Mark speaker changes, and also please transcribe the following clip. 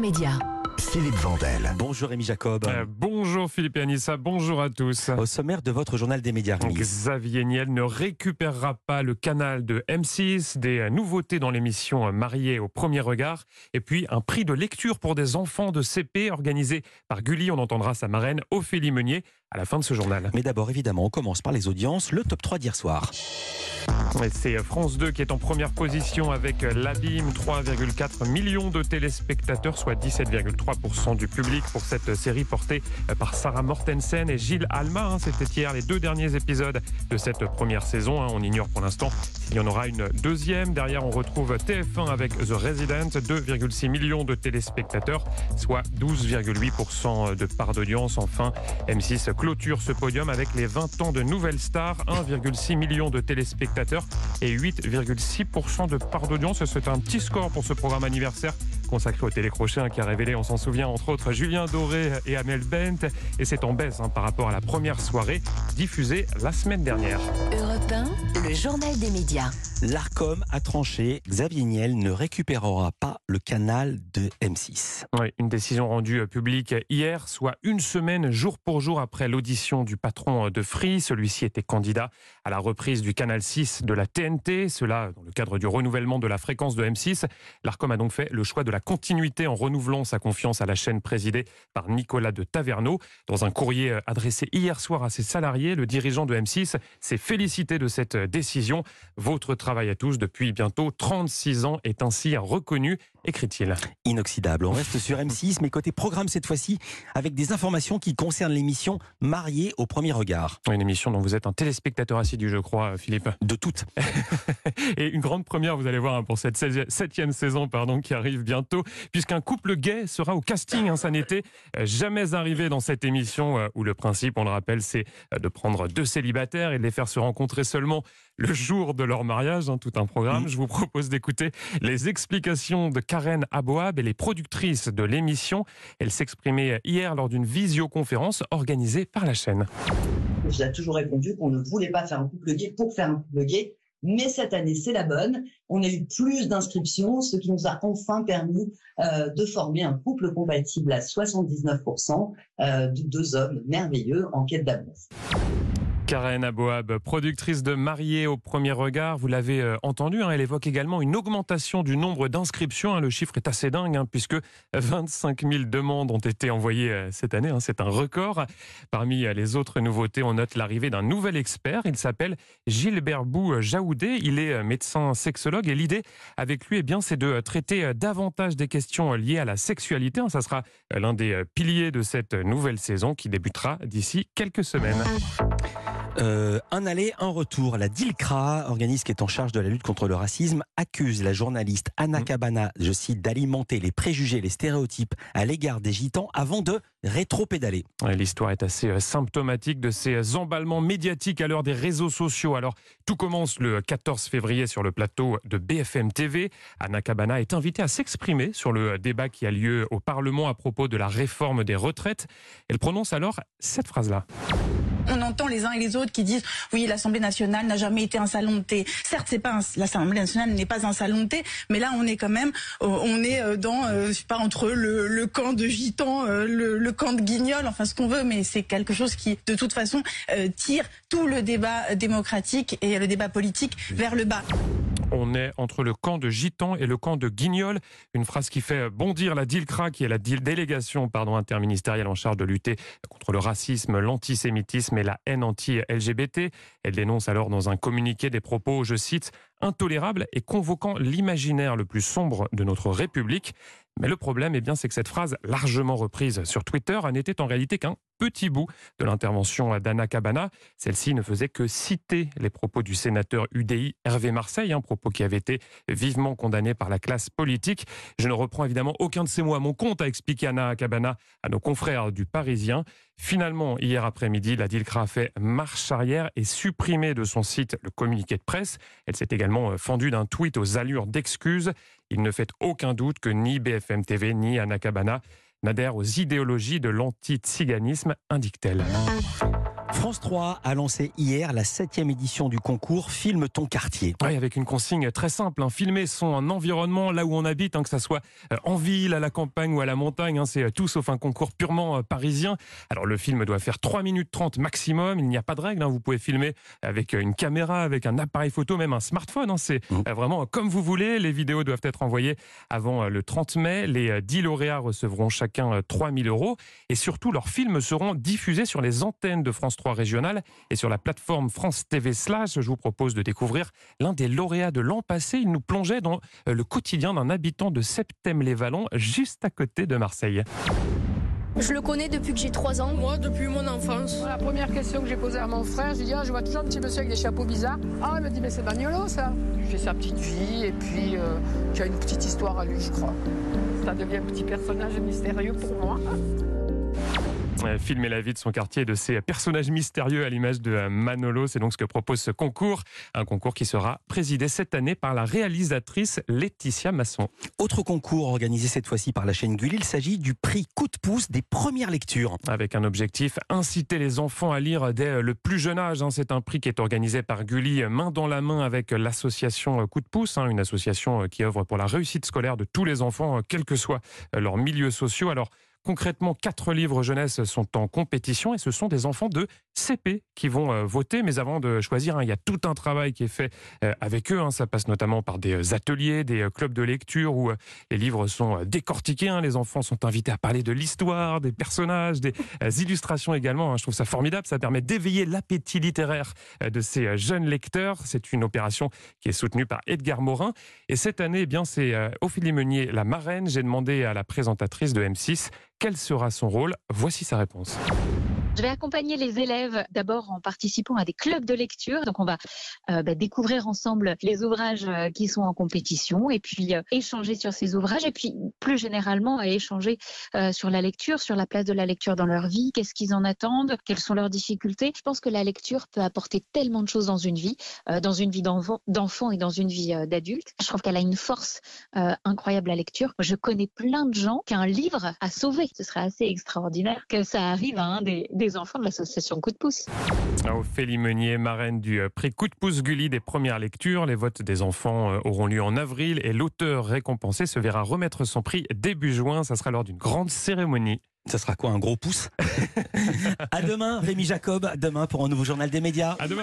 Speaker 1: Média.
Speaker 2: Philippe Vandel.
Speaker 3: Bonjour Rémi Jacob.
Speaker 4: Euh, bonjour Philippe et Anissa, bonjour à tous.
Speaker 3: Au sommaire de votre journal des médias, Rémi.
Speaker 4: Xavier Niel ne récupérera pas le canal de M6, des nouveautés dans l'émission Mariée au premier regard, et puis un prix de lecture pour des enfants de CP organisé par Gulli. On entendra sa marraine Ophélie Meunier à la fin de ce journal.
Speaker 3: Mais d'abord, évidemment, on commence par les audiences. Le top 3 d'hier soir.
Speaker 4: C'est France 2 qui est en première position avec l'Abîme, 3,4 millions de téléspectateurs, soit 17,3% du public pour cette série portée par Sarah Mortensen et Gilles Alma. Hein. C'était hier les deux derniers épisodes de cette première saison. Hein. On ignore pour l'instant s'il y en aura une deuxième. Derrière, on retrouve TF1 avec The Resident, 2,6 millions de téléspectateurs, soit 12,8% de part d'audience. Enfin, M6 clôture ce podium avec les 20 ans de Nouvelle Star, 1,6 million de téléspectateurs et 8,6% de part d'audience. C'est un petit score pour ce programme anniversaire consacré au télécrochet qui a révélé, on s'en souvient, entre autres Julien Doré et Amel Bent. Et c'est en baisse hein, par rapport à la première soirée diffusée la semaine dernière.
Speaker 1: Europe 1, le journal des médias.
Speaker 3: L'ARCOM a tranché. Xavier Niel ne récupérera pas le canal de M6.
Speaker 4: Oui, une décision rendue publique hier, soit une semaine jour pour jour après l'audition du patron de Free. Celui-ci était candidat à la reprise du canal 6 de la TNT. Cela dans le cadre du renouvellement de la fréquence de M6. L'ARCOM a donc fait le choix de la continuité en renouvelant sa confiance à la chaîne présidée par Nicolas de Taverneau. Dans un courrier adressé hier soir à ses salariés, le dirigeant de M6 s'est félicité de cette décision. Votre travail à tous depuis bientôt 36 ans est ainsi reconnu, écrit-il.
Speaker 3: Inoxydable. On reste sur M6, mais côté programme cette fois-ci, avec des informations qui concernent l'émission Mariée au premier regard.
Speaker 4: Une émission dont vous êtes un téléspectateur assidu, je crois, Philippe.
Speaker 3: De toutes.
Speaker 4: Et une grande première, vous allez voir, hein, pour cette septième saison pardon, qui arrive bientôt, puisqu'un couple gay sera au casting. Hein, ça n'était jamais arrivé dans cette émission euh, où le principe, on le rappelle, c'est euh, de prendre deux célibataires et de les faire se rencontrer seulement le jour de leur mariage, hein, tout un programme. Je vous propose d'écouter les explications de Karen Aboab, elle est productrice de l'émission. Elle s'exprimait hier lors d'une visioconférence organisée par la chaîne.
Speaker 5: Je a toujours répondu qu'on ne voulait pas faire un couple gay pour faire un couple gay. Mais cette année, c'est la bonne. On a eu plus d'inscriptions, ce qui nous a enfin permis euh, de former un couple compatible à 79% euh, de deux hommes merveilleux en quête d'amour.
Speaker 4: Karen Aboab, productrice de Mariée au premier regard, vous l'avez euh, entendu, hein, elle évoque également une augmentation du nombre d'inscriptions. Hein, le chiffre est assez dingue hein, puisque 25 000 demandes ont été envoyées euh, cette année. C'est un record. Parmi euh, les autres nouveautés, on note l'arrivée d'un nouvel expert. Il s'appelle Gilbert Bou Jaoudé. Il est médecin sexologue et l'idée avec lui, eh bien, c'est de traiter davantage des questions liées à la sexualité. Ça sera l'un des piliers de cette nouvelle saison qui débutera d'ici quelques semaines.
Speaker 3: Euh, un aller, un retour. La DILCRA, organisme qui est en charge de la lutte contre le racisme, accuse la journaliste Anna Cabana, je cite, d'alimenter les préjugés, les stéréotypes à l'égard des gitans avant de rétro-pédaler.
Speaker 4: L'histoire est assez euh, symptomatique de ces emballements médiatiques à l'heure des réseaux sociaux. Alors, tout commence le 14 février sur le plateau de BFM TV. Anna Cabana est invitée à s'exprimer sur le débat qui a lieu au Parlement à propos de la réforme des retraites. Elle prononce alors cette phrase-là
Speaker 6: on entend les uns et les autres qui disent oui l'Assemblée nationale n'a jamais été un salon de thé. Certes c'est pas l'Assemblée nationale n'est pas un salon de thé, mais là on est quand même euh, on est euh, dans euh, je sais pas entre le, camp de gitans, le, camp de guignols, enfin ce qu'on veut, mais c'est quelque chose qui de toute façon tire tout le débat démocratique et le débat politique vers le bas.
Speaker 4: On est entre le camp de gitans et le camp de guignols. Une phrase qui fait bondir la DILCRA, qui est la délégation pardon, interministérielle en charge de lutter contre le racisme, l'antisémitisme et la haine anti-LGBT. Elle dénonce alors dans un communiqué des propos, je cite, intolérables et convoquant l'imaginaire le plus sombre de notre République. Mais le problème, eh bien, c'est que cette phrase, largement reprise sur Twitter, n'était en réalité qu'un petit bout de l'intervention d'Anna Cabana. Celle-ci ne faisait que citer les propos du sénateur UDI Hervé Marseille, un propos qui avait été vivement condamné par la classe politique. Je ne reprends évidemment aucun de ces mots à mon compte, a expliqué Anna Cabana à nos confrères du Parisien. Finalement, hier après-midi, la DILCRA a fait marche arrière et supprimé de son site le communiqué de presse. Elle s'est également fendue d'un tweet aux allures d'excuses. Il ne fait aucun doute que ni BFM TV ni Anna Cabana n'adhèrent aux idéologies de l'anti-tsiganisme, indique-t-elle.
Speaker 3: France 3 a lancé hier la septième édition du concours Filme ton quartier.
Speaker 4: Oui, avec une consigne très simple. Hein. Filmer son environnement là où on habite, hein, que ça soit euh, en ville, à la campagne ou à la montagne. Hein, c'est euh, tout sauf un concours purement euh, parisien. Alors le film doit faire 3 minutes 30 maximum. Il n'y a pas de règle. Vous pouvez filmer avec une caméra, avec un appareil photo, même un smartphone. C'est
Speaker 3: Mmh.
Speaker 4: vraiment comme vous voulez. Les vidéos doivent être envoyées avant le 30 mai. Les 10 lauréats recevront chacun 3000 euros. Et surtout, leurs films seront diffusés sur les antennes de France 3 régionales et sur la plateforme France TV Slash. Je vous propose de découvrir l'un des lauréats de l'an passé. Il nous plongeait dans euh, le quotidien d'un habitant de Septem-les-Vallons, juste à côté de Marseille.
Speaker 2: Je le connais depuis que j'ai 3 ans.
Speaker 7: Moi, depuis mon enfance. La première question que j'ai posée à mon frère, je lui ai dit ah, Je vois toujours un petit monsieur avec des chapeaux bizarres. Ah, il m'a dit Mais c'est Bagnolo, ça. Il fait sa petite vie et puis euh, tu as une petite histoire à lui, je crois. Ça devient un petit personnage mystérieux pour moi.
Speaker 4: Euh, Filmer la vie de son quartier et de ses personnages mystérieux à l'image de euh, Manolo. C'est donc ce que propose ce concours. Un concours qui sera présidé cette année par la réalisatrice Laetitia Masson.
Speaker 3: Autre concours organisé cette fois-ci par la chaîne Gulli, il s'agit du prix coup de pouce des premières lectures.
Speaker 4: Avec un objectif, inciter les enfants à lire dès le plus jeune âge. hein. C'est un prix qui est organisé par Gulli, main dans la main avec l'association Coup de pouce, hein, une association qui œuvre pour la réussite scolaire de tous les enfants, quels que soient leurs milieux sociaux. Alors, Concrètement, quatre livres jeunesse sont en compétition et ce sont des enfants de CP qui vont euh, voter. Mais avant de choisir, hein, il y a tout un travail qui est fait euh, avec eux. hein. Ça passe notamment par des euh, ateliers, des clubs de lecture où les livres sont décortiqués. hein. Les enfants sont invités à parler de l'histoire, des personnages, des illustrations également. Je trouve ça formidable. Ça permet d'éveiller l'appétit littéraire de ces jeunes lecteurs. C'est une opération qui est soutenue par Edgar Morin. Et cette année, eh bien, c'est Ophélie Meunier, la marraine. J'ai demandé à la présentatrice de M6 quel sera son rôle? Voici sa réponse.
Speaker 8: Je vais accompagner les élèves d'abord en participant à des clubs de lecture. Donc on va euh, bah, découvrir ensemble les ouvrages euh, qui sont en compétition et puis euh, échanger sur ces ouvrages et puis plus généralement à échanger sur la lecture, sur la place de la lecture dans leur vie, qu'est-ce qu'ils en attendent, quelles sont leurs difficultés. Je pense que la lecture peut apporter tellement de choses dans une vie, dans une vie d'enfant et dans une vie d'adulte. Je trouve qu'elle a une force incroyable la lecture. Je connais plein de gens qu'un livre a sauvé. Ce serait assez extraordinaire que ça arrive à un des enfants de l'association Coup de pouce.
Speaker 4: Ophélie Meunier, marraine du euh, prix Coup de pouce Gulli des premières lectures. Les votes des enfants euh, auront lieu en avril et l'auteur récompensé se verra remettre son prix début juin. Ça sera lors d'une grande cérémonie.
Speaker 3: Ça sera quoi, un gros pouce? À demain, Rémi Jacob. À demain pour un nouveau journal des médias.
Speaker 4: À demain.